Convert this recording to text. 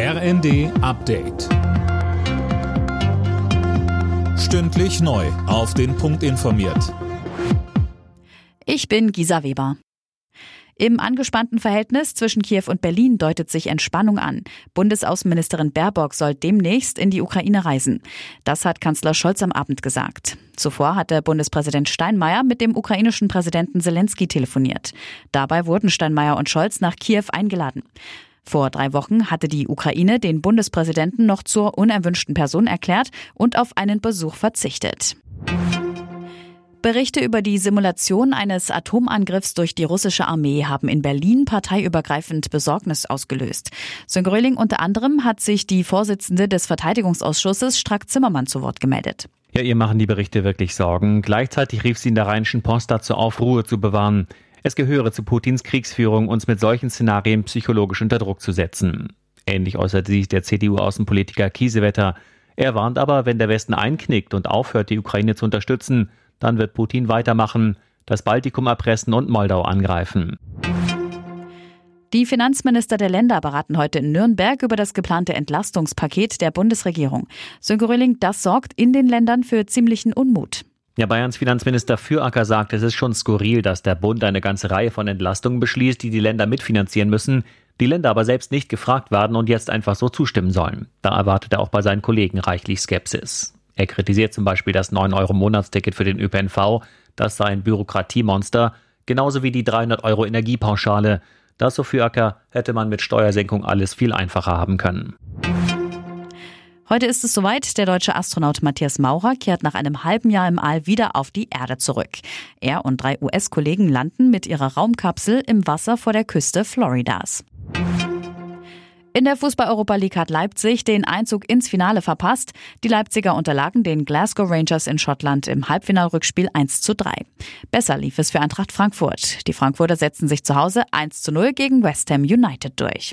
RND Update. Stündlich neu. Auf den Punkt informiert. Ich bin Gisa Weber. Im angespannten Verhältnis zwischen Kiew und Berlin deutet sich Entspannung an. Bundesaußenministerin Baerbock soll demnächst in die Ukraine reisen. Das hat Kanzler Scholz am Abend gesagt. Zuvor hatte Bundespräsident Steinmeier mit dem ukrainischen Präsidenten Zelensky telefoniert. Dabei wurden Steinmeier und Scholz nach Kiew eingeladen. Vor drei Wochen hatte die Ukraine den Bundespräsidenten noch zur unerwünschten Person erklärt und auf einen Besuch verzichtet. Berichte über die Simulation eines Atomangriffs durch die russische Armee haben in Berlin parteiübergreifend Besorgnis ausgelöst. Sönke Röhling unter anderem hat sich die Vorsitzende des Verteidigungsausschusses Strack Zimmermann zu Wort gemeldet. Ja, ihr machen die Berichte wirklich Sorgen. Gleichzeitig rief sie in der Rheinischen Post dazu auf, Ruhe zu bewahren. Es gehöre zu Putins Kriegsführung, uns mit solchen Szenarien psychologisch unter Druck zu setzen. Ähnlich äußerte sich der CDU-Außenpolitiker Kiesewetter. Er warnt aber, wenn der Westen einknickt und aufhört, die Ukraine zu unterstützen, dann wird Putin weitermachen, das Baltikum erpressen und Moldau angreifen. Die Finanzminister der Länder beraten heute in Nürnberg über das geplante Entlastungspaket der Bundesregierung. Sönke Röhling, das sorgt in den Ländern für ziemlichen Unmut. Ja, Bayerns Finanzminister Füracker sagt, es ist schon skurril, dass der Bund eine ganze Reihe von Entlastungen beschließt, die die Länder mitfinanzieren müssen, die Länder aber selbst nicht gefragt werden und jetzt einfach so zustimmen sollen. Da erwartet er auch bei seinen Kollegen reichlich Skepsis. Er kritisiert zum Beispiel das 9-Euro-Monatsticket für den ÖPNV, das sei ein Bürokratiemonster, genauso wie die 300 Euro Energiepauschale. Das, so Füracker, hätte man mit Steuersenkung alles viel einfacher haben können. Heute ist es soweit. Der deutsche Astronaut Matthias Maurer kehrt nach einem halben Jahr im All wieder auf die Erde zurück. Er und drei US-Kollegen landen mit ihrer Raumkapsel im Wasser vor der Küste Floridas. In der Fußball-Europa League hat Leipzig den Einzug ins Finale verpasst. Die Leipziger unterlagen den Glasgow Rangers in Schottland im Halbfinalrückspiel 1 zu 3. Besser lief es für Eintracht Frankfurt. Die Frankfurter setzten sich zu Hause 1 zu 0 gegen West Ham United durch.